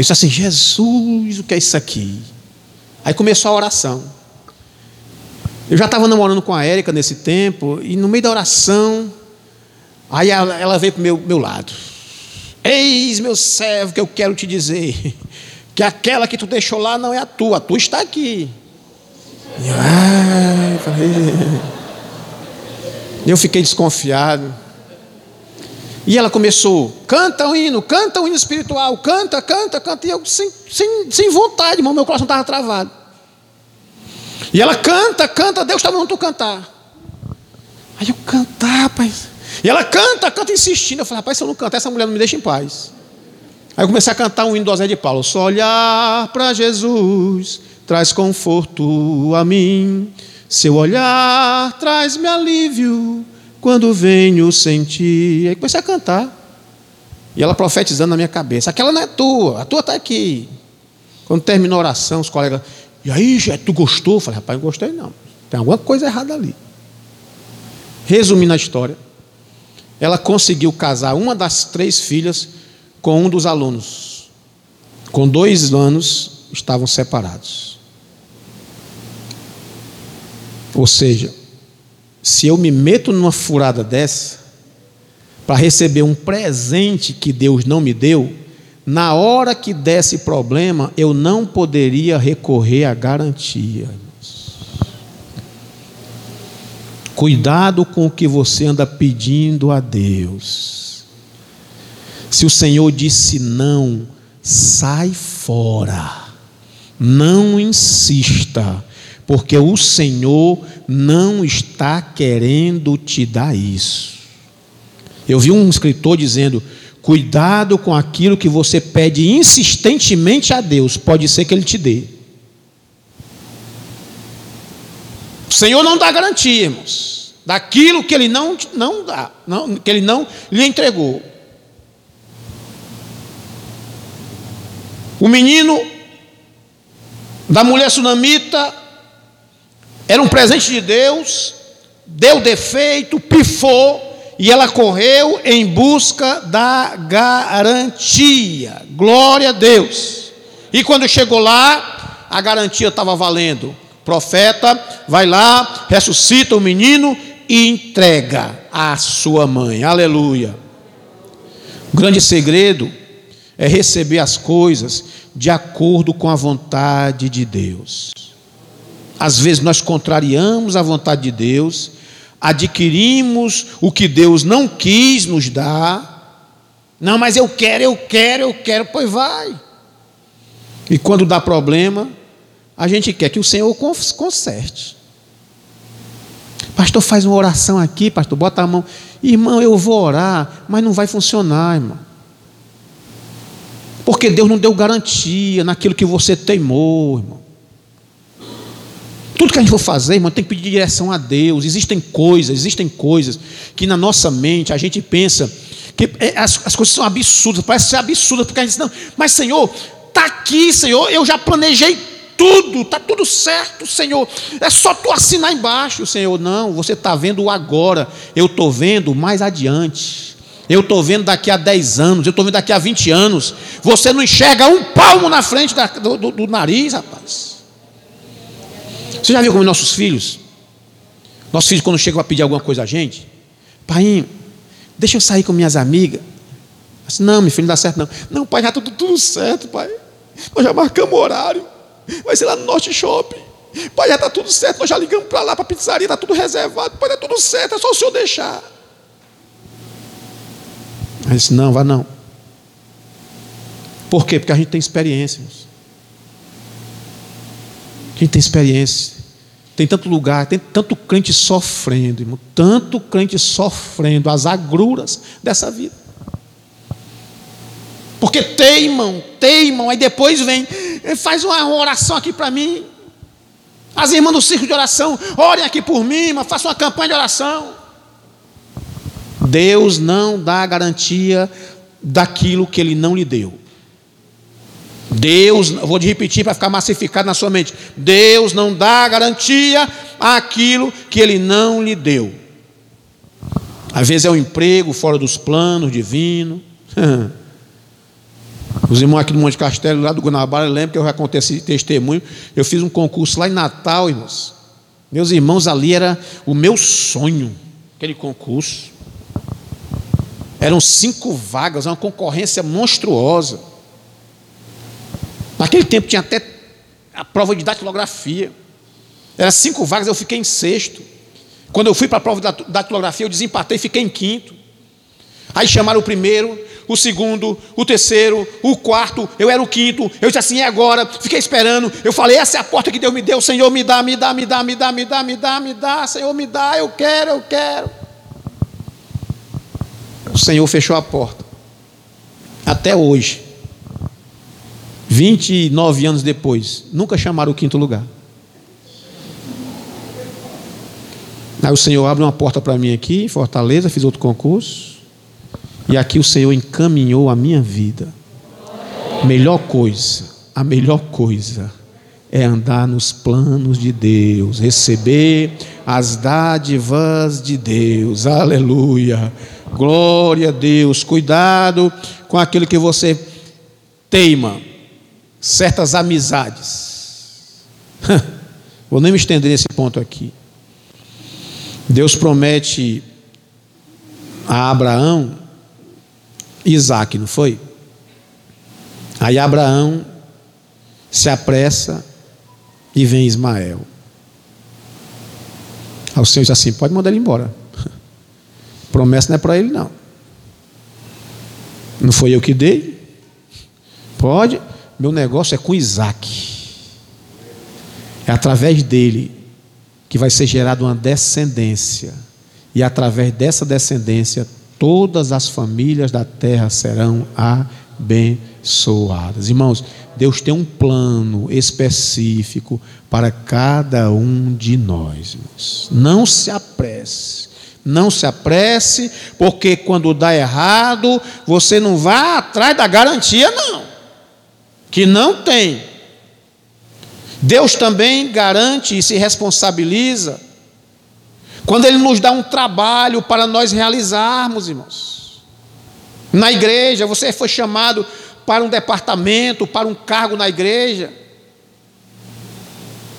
Disse assim: Jesus, o que é isso aqui? Aí começou a oração. Eu já estava namorando com a Érica nesse tempo, e no meio da oração, aí ela, ela veio para o meu, meu lado. Eis, meu servo, que eu quero te dizer, que aquela que tu deixou lá não é a tua, a tua está aqui. E eu, falei, eu fiquei desconfiado. E ela começou, canta um hino, canta um hino espiritual, canta, canta, canta. E eu sem, sem, sem vontade, irmão, meu coração estava travado. E ela canta, canta, Deus está mandando tu cantar. Aí eu cantar, rapaz. E ela canta, canta insistindo. Eu falei, rapaz, se eu não cantar, essa mulher não me deixa em paz. Aí eu comecei a cantar um hino do Zé de Paulo. Só olhar para Jesus traz conforto a mim. Seu olhar traz-me alívio quando venho sentir. Aí comecei a cantar. E ela profetizando na minha cabeça: aquela não é tua, a tua está aqui. Quando terminou a oração, os colegas, e aí, tu gostou? Falei, rapaz, não gostei não. Tem alguma coisa errada ali. Resumindo a história, ela conseguiu casar uma das três filhas com um dos alunos. Com dois anos estavam separados. Ou seja, se eu me meto numa furada dessa, para receber um presente que Deus não me deu, na hora que desse problema, eu não poderia recorrer à garantia. Cuidado com o que você anda pedindo a Deus. Se o Senhor disse não, sai fora. Não insista, porque o Senhor não está querendo te dar isso. Eu vi um escritor dizendo: cuidado com aquilo que você pede insistentemente a Deus, pode ser que Ele te dê. O Senhor não dá garantia, irmãos, daquilo que Ele não, não dá, não, que Ele não lhe entregou. O menino da mulher sunamita era um presente de Deus, deu defeito, pifou, e ela correu em busca da garantia. Glória a Deus. E quando chegou lá, a garantia estava valendo profeta vai lá, ressuscita o menino e entrega à sua mãe. Aleluia. O grande segredo é receber as coisas de acordo com a vontade de Deus. Às vezes nós contrariamos a vontade de Deus, adquirimos o que Deus não quis nos dar. Não, mas eu quero, eu quero, eu quero, pois vai. E quando dá problema, a gente quer que o Senhor conserte. Pastor, faz uma oração aqui, pastor, bota a mão. Irmão, eu vou orar, mas não vai funcionar, irmão. Porque Deus não deu garantia naquilo que você teimou, irmão. Tudo que a gente for fazer, irmão, tem que pedir direção a Deus. Existem coisas, existem coisas que na nossa mente a gente pensa que é, as, as coisas são absurdas, parece ser absurdas, porque a gente diz, não, mas Senhor, está aqui, Senhor, eu já planejei tudo, está tudo certo, Senhor. É só tu assinar embaixo, Senhor. Não, você está vendo agora. Eu estou vendo mais adiante. Eu estou vendo daqui a 10 anos, eu estou vendo daqui a 20 anos. Você não enxerga um palmo na frente da, do, do, do nariz, rapaz. Você já viu como nossos filhos? Nossos filhos, quando chegam a pedir alguma coisa a gente, pai, deixa eu sair com minhas amigas. Assim, não, meu filho, não dá certo, não. Não, pai, já está tudo, tudo certo, pai. Nós já marcamos horário. Vai ser lá no Norte Shopping. Pai, já está tudo certo. Nós já ligamos para lá, para a pizzaria, está tudo reservado. Pai, está tudo certo, é só o senhor deixar. Aí disse: Não, vá não. Por quê? Porque a gente tem experiência. Gente tem experiência. Tem tanto lugar, tem tanto crente sofrendo, irmão, tanto crente sofrendo as agruras dessa vida. Porque teimam, teimam, aí depois vem, faz uma oração aqui para mim. As irmãs do círculo de oração, orem aqui por mim, mas façam uma campanha de oração. Deus não dá garantia daquilo que Ele não lhe deu. Deus, vou repetir para ficar massificado na sua mente: Deus não dá garantia àquilo que Ele não lhe deu. Às vezes é um emprego fora dos planos divinos. Os irmãos aqui do Monte Castelo, lá do Guanabara, lembram que eu já contei esse testemunho. Eu fiz um concurso lá em Natal, irmãos. Meus irmãos, ali era o meu sonho, aquele concurso. Eram cinco vagas, uma concorrência monstruosa. Naquele tempo tinha até a prova de datilografia. Era cinco vagas, eu fiquei em sexto. Quando eu fui para a prova de datilografia, eu desempatei e fiquei em quinto. Aí chamaram o primeiro, o segundo, o terceiro, o quarto, eu era o quinto, eu disse assim, é agora, fiquei esperando, eu falei, essa é a porta que Deus me deu, Senhor, me dá, me dá, me dá, me dá, me dá, me dá, me dá, Senhor, me dá, eu quero, eu quero. O Senhor fechou a porta. Até hoje, 29 anos depois, nunca chamaram o quinto lugar. Aí o Senhor abre uma porta para mim aqui, em Fortaleza, fiz outro concurso. E aqui o Senhor encaminhou a minha vida. Melhor coisa, a melhor coisa é andar nos planos de Deus, receber as dádivas de Deus. Aleluia. Glória a Deus. Cuidado com aquilo que você teima. Certas amizades. Vou nem me estender nesse ponto aqui. Deus promete a Abraão Isaac, não foi? Aí Abraão se apressa e vem Ismael. Aí o Senhor diz assim: pode mandar ele embora. Promessa não é para ele, não. Não foi eu que dei? Pode. Meu negócio é com Isaac. É através dele que vai ser gerada uma descendência. E através dessa descendência, todas as famílias da terra serão abençoadas. Irmãos, Deus tem um plano específico para cada um de nós. Irmãos. Não se apresse. Não se apresse, porque quando dá errado, você não vai atrás da garantia, não. Que não tem. Deus também garante e se responsabiliza quando Ele nos dá um trabalho para nós realizarmos, irmãos. Na igreja, você foi chamado para um departamento, para um cargo na igreja.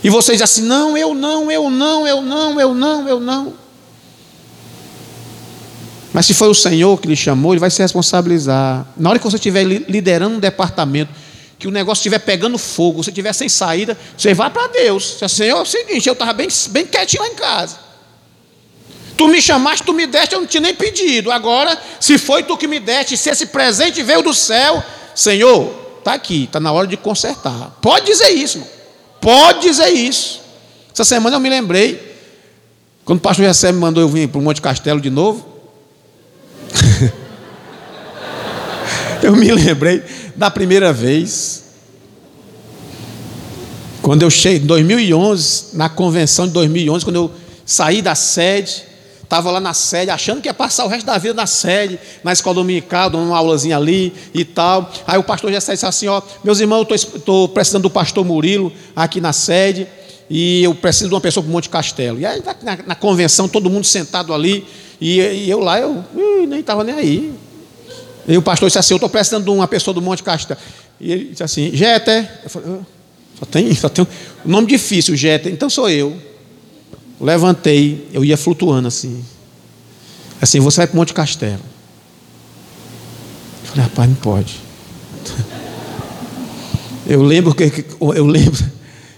E você diz assim: não, eu não, eu não, eu não, eu não, eu não. Mas se foi o Senhor que lhe chamou, Ele vai se responsabilizar. Na hora que você estiver liderando um departamento, que o negócio estiver pegando fogo, você estiver sem saída, você vai para Deus. Você Senhor, é o seguinte, eu estava bem, bem quietinho lá em casa. Tu me chamaste, tu me deste, eu não tinha nem pedido. Agora, se foi tu que me deste, se esse presente veio do céu, Senhor, está aqui, está na hora de consertar. Pode dizer isso, irmão. Pode dizer isso. Essa semana eu me lembrei, quando o pastor Jessé me mandou eu vir para o Monte Castelo de novo. eu me lembrei da primeira vez, quando eu cheguei, em 2011, na convenção de 2011, quando eu saí da sede, estava lá na sede, achando que ia passar o resto da vida na sede, na escola dominical, dando uma aulazinha ali e tal. Aí o pastor já disse assim: Ó, meus irmãos, eu estou precisando do pastor Murilo aqui na sede, e eu preciso de uma pessoa para o Monte Castelo. E aí, na, na, convenção, todo mundo sentado ali, e, e eu lá, eu ui, nem estava nem aí. E o pastor disse assim: Eu estou precisando de uma pessoa do Monte Castelo. E ele disse assim: Jeter. Eu falei, ah, só tem, só tem um nome difícil, Jeter. Então sou eu levantei, eu ia flutuando assim. Assim, você vai para o Monte Castelo. Eu falei, rapaz, não pode. Eu lembro que eu lembro,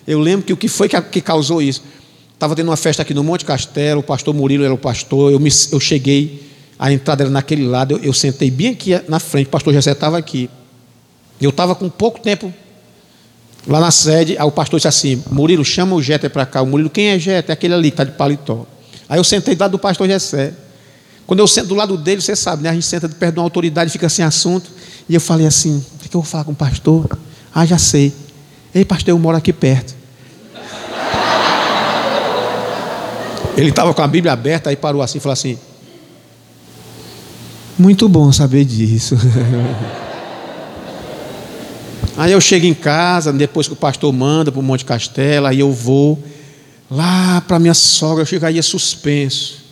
eu lembro que o que foi que, causou isso. Estava tendo uma festa aqui no Monte Castelo, o pastor Murilo era o pastor, eu, me, eu cheguei, a entrada era naquele lado, eu, eu sentei bem aqui na frente, o pastor José estava aqui. Eu estava com pouco tempo Lá na sede, aí o pastor disse assim: Murilo, chama o Jeter para cá. O Murilo, quem é Jeter? É aquele ali que está de paletó. Aí eu sentei do lado do pastor Jessé. Quando eu sento do lado dele, você sabe, né? A gente senta perto de uma autoridade, fica sem assunto. E eu falei assim: o que, que eu vou falar com o pastor? Ah, já sei. Ei, pastor, eu moro aqui perto. Ele estava com a Bíblia aberta, aí parou assim e falou assim: Muito bom saber disso. Aí eu chego em casa, depois que o pastor manda para o Monte Castelo, aí eu vou lá para minha sogra, eu aí é suspenso.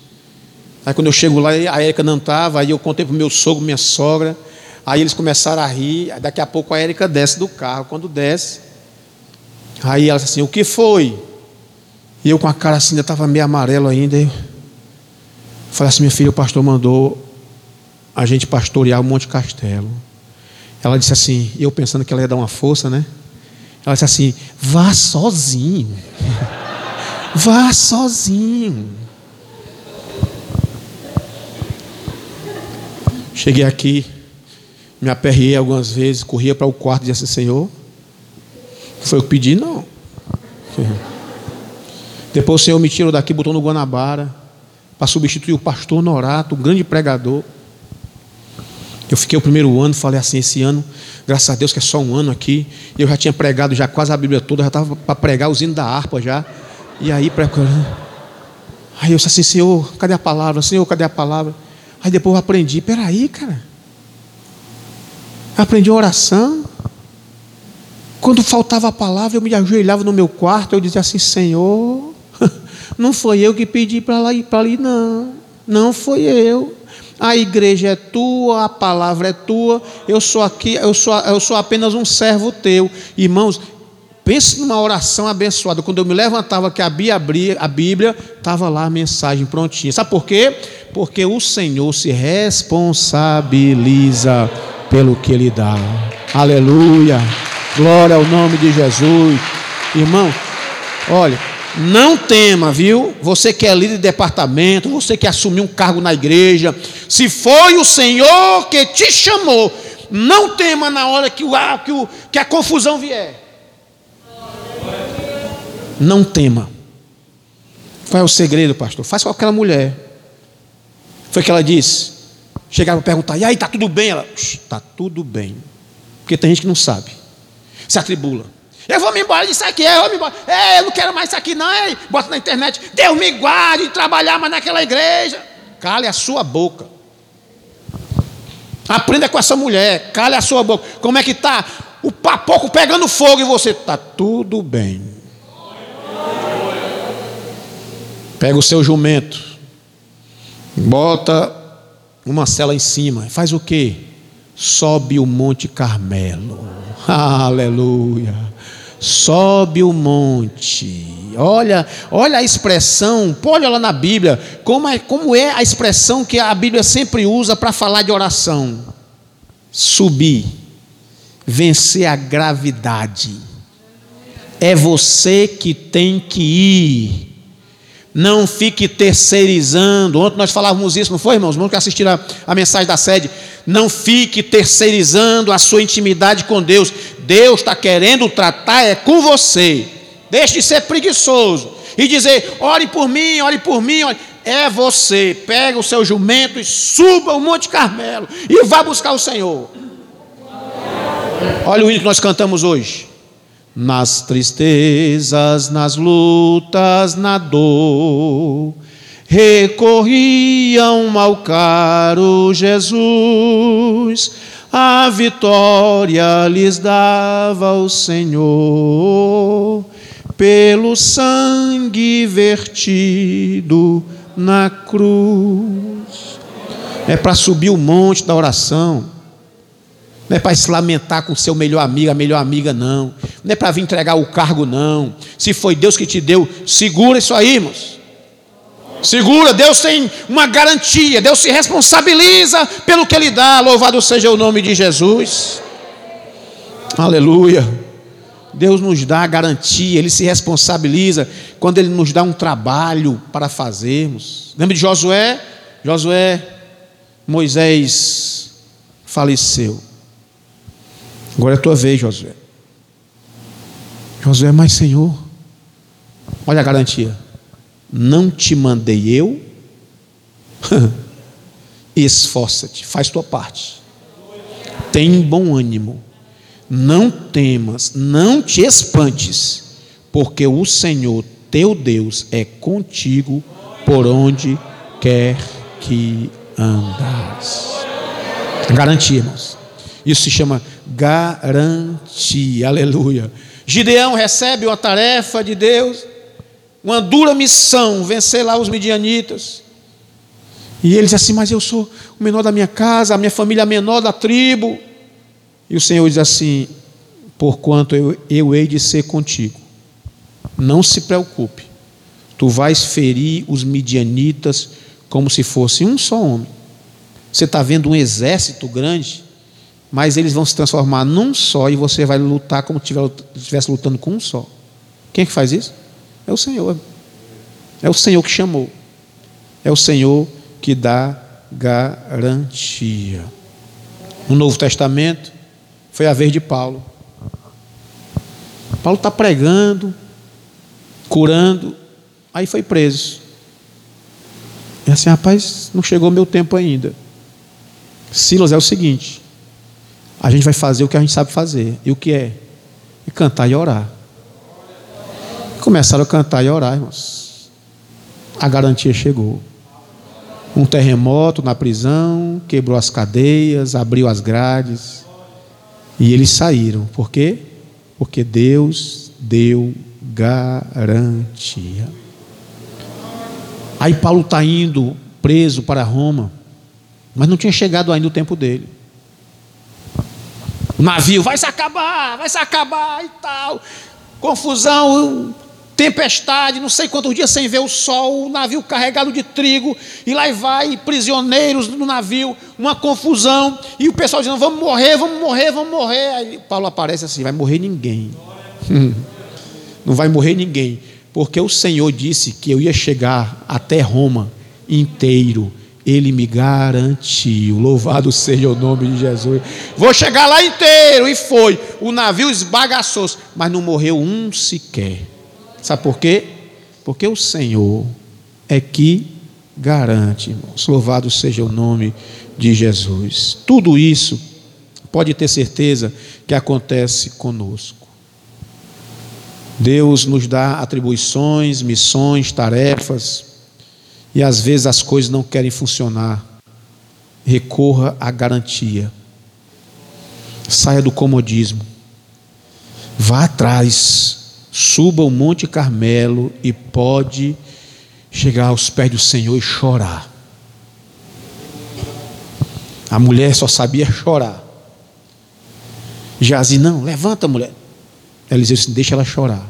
Aí quando eu chego lá, a Érica não estava, aí eu contei para o meu sogro, minha sogra, aí eles começaram a rir, daqui a pouco a Érica desce do carro, quando desce, aí ela disse assim, o que foi? E eu com a cara assim, ainda estava meio amarelo ainda, eu falei assim, minha filha, o pastor mandou a gente pastorear o Monte Castelo. Ela disse assim, eu pensando que ela ia dar uma força, né? Ela disse assim: vá sozinho. vá sozinho. Cheguei aqui, me aperriei algumas vezes, corria para o quarto e disse assim: Senhor, foi eu que pedi? Não. Depois o Senhor me tirou daqui, botou no Guanabara, para substituir o pastor Norato, o grande pregador. Eu fiquei o primeiro ano, falei assim, esse ano, graças a Deus que é só um ano aqui. Eu já tinha pregado já quase a Bíblia toda, já estava para pregar os hinos da harpa já. E aí, aí eu disse assim, Senhor, cadê a palavra? Senhor, cadê a palavra? Aí depois eu aprendi, peraí, cara. Aprendi a oração. Quando faltava a palavra, eu me ajoelhava no meu quarto, eu dizia assim, Senhor, não foi eu que pedi para lá ir para ali, não. Não foi eu a igreja é tua, a palavra é tua, eu sou aqui, eu sou, eu sou apenas um servo teu. Irmãos, Pense numa oração abençoada. Quando eu me levantava, que abria a Bíblia, estava lá a mensagem prontinha. Sabe por quê? Porque o Senhor se responsabiliza pelo que Ele dá. Aleluia. Glória ao nome de Jesus. Irmão, olha, não tema, viu? Você que é líder de departamento, você que assumiu um cargo na igreja, se foi o Senhor que te chamou, não tema na hora que, o, que, o, que a confusão vier. Não tema. Qual é o segredo, pastor? Faz com aquela mulher. Foi que ela disse. Chegava para perguntar, e aí, está tudo bem? Ela, está tudo bem. Porque tem gente que não sabe. Se atribula. Eu vou me embora disso aqui, eu vou me embora. É, eu não quero mais isso aqui, não. Bota na internet. Deus me guarde de trabalhar mais naquela igreja. Cale a sua boca. Aprenda com essa mulher. Cale a sua boca. Como é que está? O papoco pegando fogo e você. Está tudo bem. Pega o seu jumento. Bota uma cela em cima. Faz o quê? Sobe o Monte Carmelo. Aleluia. Sobe o monte. Olha, olha a expressão, olha lá na Bíblia, como é, como é a expressão que a Bíblia sempre usa para falar de oração. Subir, vencer a gravidade. É você que tem que ir não fique terceirizando. Ontem nós falávamos isso, não foi, irmãos? Vamos que assistiram a, a mensagem da sede. Não fique terceirizando a sua intimidade com Deus. Deus está querendo tratar é com você. Deixe de ser preguiçoso e dizer: ore por mim, ore por mim. Ore. É você. Pega o seu jumento e suba o Monte Carmelo e vá buscar o Senhor. Olha o hino que nós cantamos hoje nas tristezas, nas lutas, na dor, recorriam ao caro Jesus, a vitória lhes dava o Senhor, pelo sangue vertido na cruz. É para subir o monte da oração não é para se lamentar com o seu melhor amigo, a melhor amiga, não. Não é para vir entregar o cargo, não. Se foi Deus que te deu, segura isso aí, irmãos. Segura, Deus tem uma garantia, Deus se responsabiliza pelo que Ele dá. Louvado seja o nome de Jesus. Aleluia. Deus nos dá a garantia, Ele se responsabiliza quando Ele nos dá um trabalho para fazermos. Lembra de Josué? Josué, Moisés faleceu. Agora é a tua vez, Josué. Josué, mas Senhor, olha a garantia. Não te mandei eu. Esforça-te, faz tua parte. Tem bom ânimo. Não temas, não te espantes, porque o Senhor teu Deus é contigo por onde quer que andas. Garantia, irmãos. Isso se chama garantia. Aleluia. Gideão recebe uma tarefa de Deus, uma dura missão, vencer lá os midianitas. E ele diz assim: Mas eu sou o menor da minha casa, a minha família é a menor da tribo. E o Senhor diz assim: Porquanto eu, eu hei de ser contigo, não se preocupe, tu vais ferir os midianitas como se fosse um só homem. Você está vendo um exército grande? mas eles vão se transformar num só e você vai lutar como se estivesse lutando com um só. Quem é que faz isso? É o Senhor. É o Senhor que chamou. É o Senhor que dá garantia. No Novo Testamento, foi a vez de Paulo. Paulo está pregando, curando, aí foi preso. E assim, rapaz, não chegou meu tempo ainda. Silas é o seguinte: a gente vai fazer o que a gente sabe fazer. E o que é? É cantar e orar. Começaram a cantar e orar, irmãos. A garantia chegou. Um terremoto na prisão, quebrou as cadeias, abriu as grades. E eles saíram. Por quê? Porque Deus deu garantia. Aí Paulo está indo preso para Roma, mas não tinha chegado ainda o tempo dele. O navio vai se acabar, vai se acabar e tal. confusão, tempestade, não sei quantos dias sem ver o sol, o navio carregado de trigo, e lá vai prisioneiros no navio, uma confusão, e o pessoal dizendo: vamos morrer, vamos morrer, vamos morrer. Aí Paulo aparece assim: vai morrer ninguém. Não vai morrer ninguém, porque o Senhor disse que eu ia chegar até Roma inteiro. Ele me garantiu. Louvado seja o nome de Jesus. Vou chegar lá inteiro. E foi. O navio esbagaçou, mas não morreu um sequer. Sabe por quê? Porque o Senhor é que garante, irmãos. Louvado seja o nome de Jesus. Tudo isso pode ter certeza que acontece conosco. Deus nos dá atribuições, missões, tarefas, e às vezes as coisas não querem funcionar. Recorra à garantia. Saia do comodismo. Vá atrás suba o Monte Carmelo e pode chegar aos pés do Senhor e chorar. A mulher só sabia chorar. Jazi, não, levanta, mulher. Ela dizia assim: deixa ela chorar.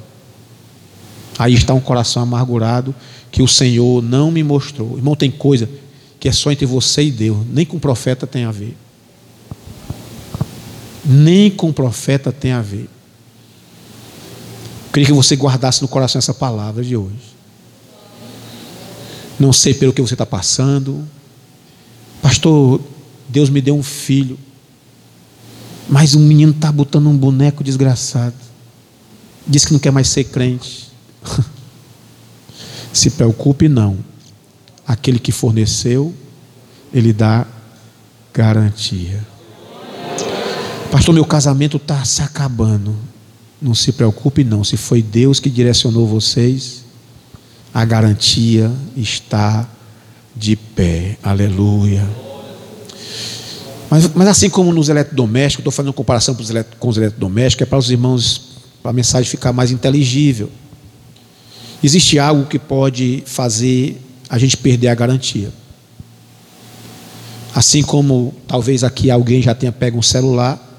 Aí está um coração amargurado que o Senhor não me mostrou. Irmão, tem coisa que é só entre você e Deus, nem com profeta tem a ver. Nem com profeta tem a ver. Queria que você guardasse no coração essa palavra de hoje. Não sei pelo que você está passando. Pastor, Deus me deu um filho. Mas o menino está botando um boneco desgraçado. Diz que não quer mais ser crente. Se preocupe, não. Aquele que forneceu, ele dá garantia. Pastor, meu casamento está se acabando. Não se preocupe, não. Se foi Deus que direcionou vocês, a garantia está de pé. Aleluia. Mas, mas assim como nos eletrodomésticos, estou fazendo uma comparação com os eletrodomésticos, é para os irmãos, para a mensagem ficar mais inteligível. Existe algo que pode fazer a gente perder a garantia. Assim como talvez aqui alguém já tenha pego um celular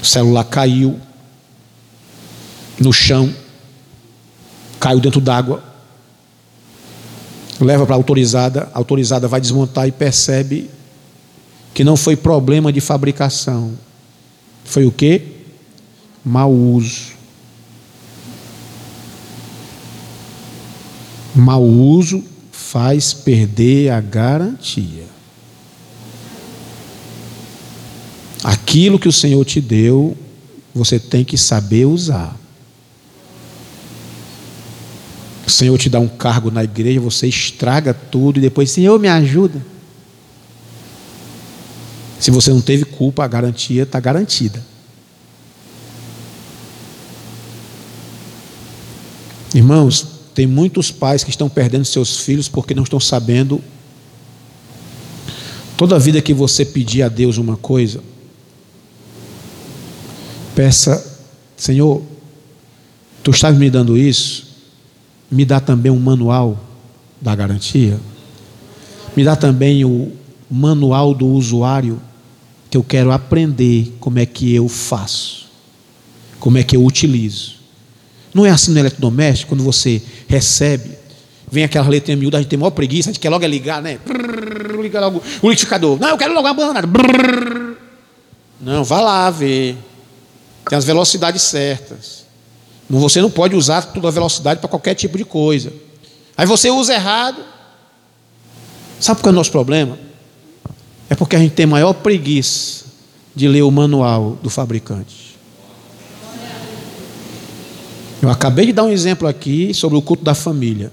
o celular caiu no chão, caiu dentro d'água, leva para a autorizada, a autorizada vai desmontar e percebe que não foi problema de fabricação. Foi o que? Mau uso. Mau uso faz perder a garantia. Aquilo que o Senhor te deu, você tem que saber usar. O Senhor te dá um cargo na igreja, você estraga tudo e depois, Senhor, me ajuda. Se você não teve culpa, a garantia está garantida. Irmãos, tem muitos pais que estão perdendo seus filhos porque não estão sabendo. Toda vida que você pedir a Deus uma coisa, Peça, Senhor, tu estás me dando isso, me dá também um manual da garantia, me dá também o manual do usuário, que eu quero aprender como é que eu faço, como é que eu utilizo. Não é assim no eletrodoméstico, quando você recebe, vem aquela letrinha miúda, a gente tem maior preguiça, a gente quer logo é ligar, né? Liga logo o liquidificador. Não, eu quero logo uma banana. Não, vá lá ver. Tem as velocidades certas. Você não pode usar toda a velocidade para qualquer tipo de coisa. Aí você usa errado. Sabe qual é o nosso problema? É porque a gente tem maior preguiça de ler o manual do fabricante. Eu acabei de dar um exemplo aqui sobre o culto da família.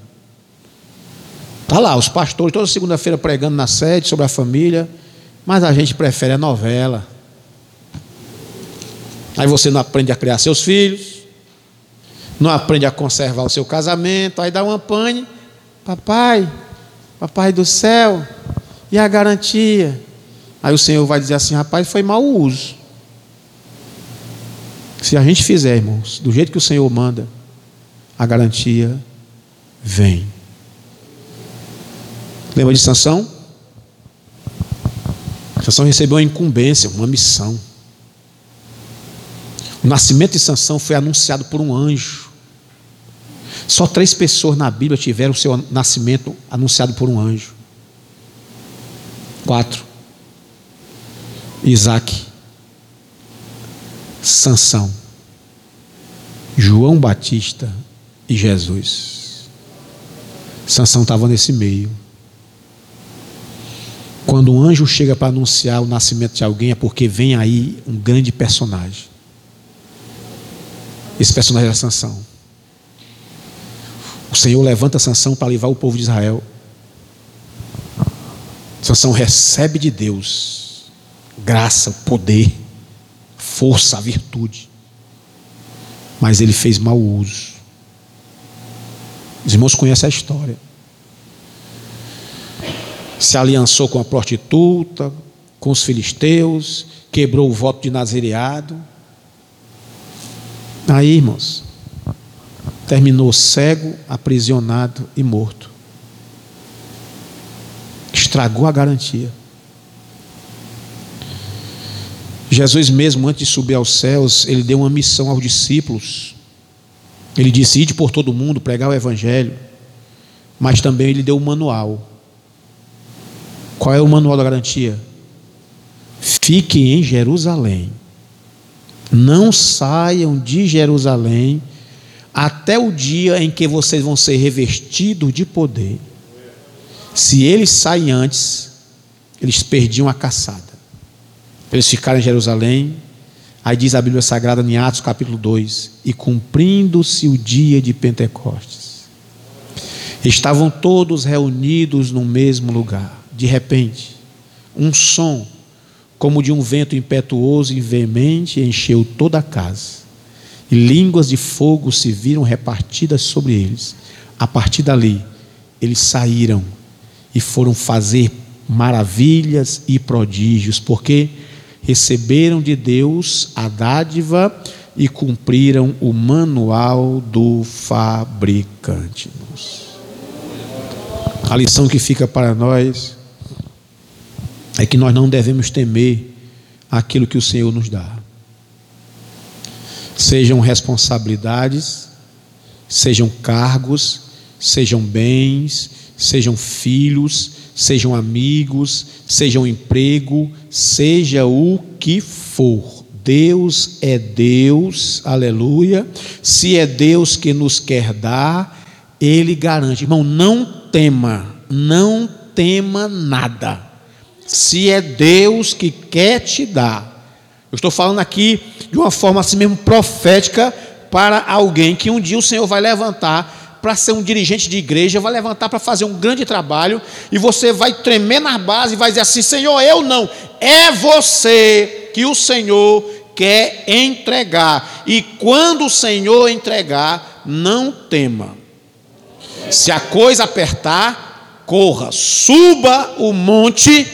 Está lá, os pastores toda segunda-feira pregando na sede sobre a família, mas a gente prefere a novela. Aí você não aprende a criar seus filhos, não aprende a conservar o seu casamento, aí dá um pane. Papai, papai do céu, e a garantia? Aí o Senhor vai dizer assim: rapaz, foi mau uso. Se a gente fizer, irmãos, do jeito que o Senhor manda, a garantia vem. Lembra de Sansão? Sansão recebeu uma incumbência, uma missão. O nascimento de Sansão foi anunciado por um anjo. Só três pessoas na Bíblia tiveram seu nascimento anunciado por um anjo. Quatro. Isaac, Sansão, João Batista e Jesus. Sansão estava nesse meio. Quando um anjo chega para anunciar o nascimento de alguém, é porque vem aí um grande personagem. Esse personagem é Sansão. O Senhor levanta Sansão para levar o povo de Israel. Sansão recebe de Deus graça, poder, força, virtude. Mas ele fez mau uso. Os irmãos conhecem a história. Se aliançou com a prostituta, com os filisteus, quebrou o voto de nazireado. Aí, irmãos, terminou cego, aprisionado e morto. Estragou a garantia. Jesus, mesmo antes de subir aos céus, ele deu uma missão aos discípulos. Ele disse: Ide por todo mundo, pregar o Evangelho. Mas também ele deu um manual. Qual é o manual da garantia? Fiquem em Jerusalém. Não saiam de Jerusalém até o dia em que vocês vão ser revestidos de poder. Se eles saem antes, eles perdiam a caçada. Eles ficaram em Jerusalém, aí diz a Bíblia Sagrada em Atos capítulo 2: e cumprindo-se o dia de Pentecostes, estavam todos reunidos no mesmo lugar. De repente, um som, como de um vento impetuoso e veemente, encheu toda a casa e línguas de fogo se viram repartidas sobre eles. A partir dali, eles saíram e foram fazer maravilhas e prodígios, porque receberam de Deus a dádiva e cumpriram o manual do fabricante. A lição que fica para nós é que nós não devemos temer aquilo que o Senhor nos dá sejam responsabilidades, sejam cargos, sejam bens, sejam filhos, sejam amigos, sejam emprego, seja o que for. Deus é Deus, aleluia. Se é Deus que nos quer dar, Ele garante. Irmão, não tema, não tema nada. Se é Deus que quer te dar, eu estou falando aqui de uma forma assim mesmo profética para alguém que um dia o Senhor vai levantar para ser um dirigente de igreja, vai levantar para fazer um grande trabalho, e você vai tremer na base e vai dizer assim: Senhor, eu não, é você que o Senhor quer entregar, e quando o Senhor entregar, não tema. Se a coisa apertar, corra, suba o monte,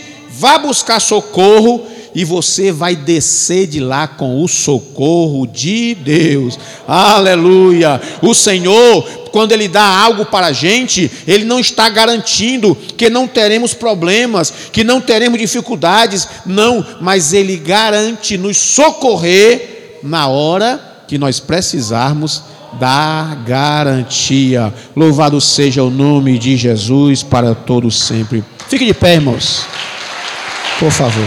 vá buscar socorro e você vai descer de lá com o socorro de Deus. Aleluia! O Senhor, quando Ele dá algo para a gente, Ele não está garantindo que não teremos problemas, que não teremos dificuldades, não, mas Ele garante nos socorrer na hora que nós precisarmos da garantia. Louvado seja o nome de Jesus para todos sempre. Fique de pé, irmãos. Por favor.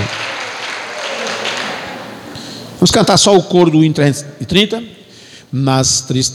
Vamos cantar só o coro do 30. Nas tristezas.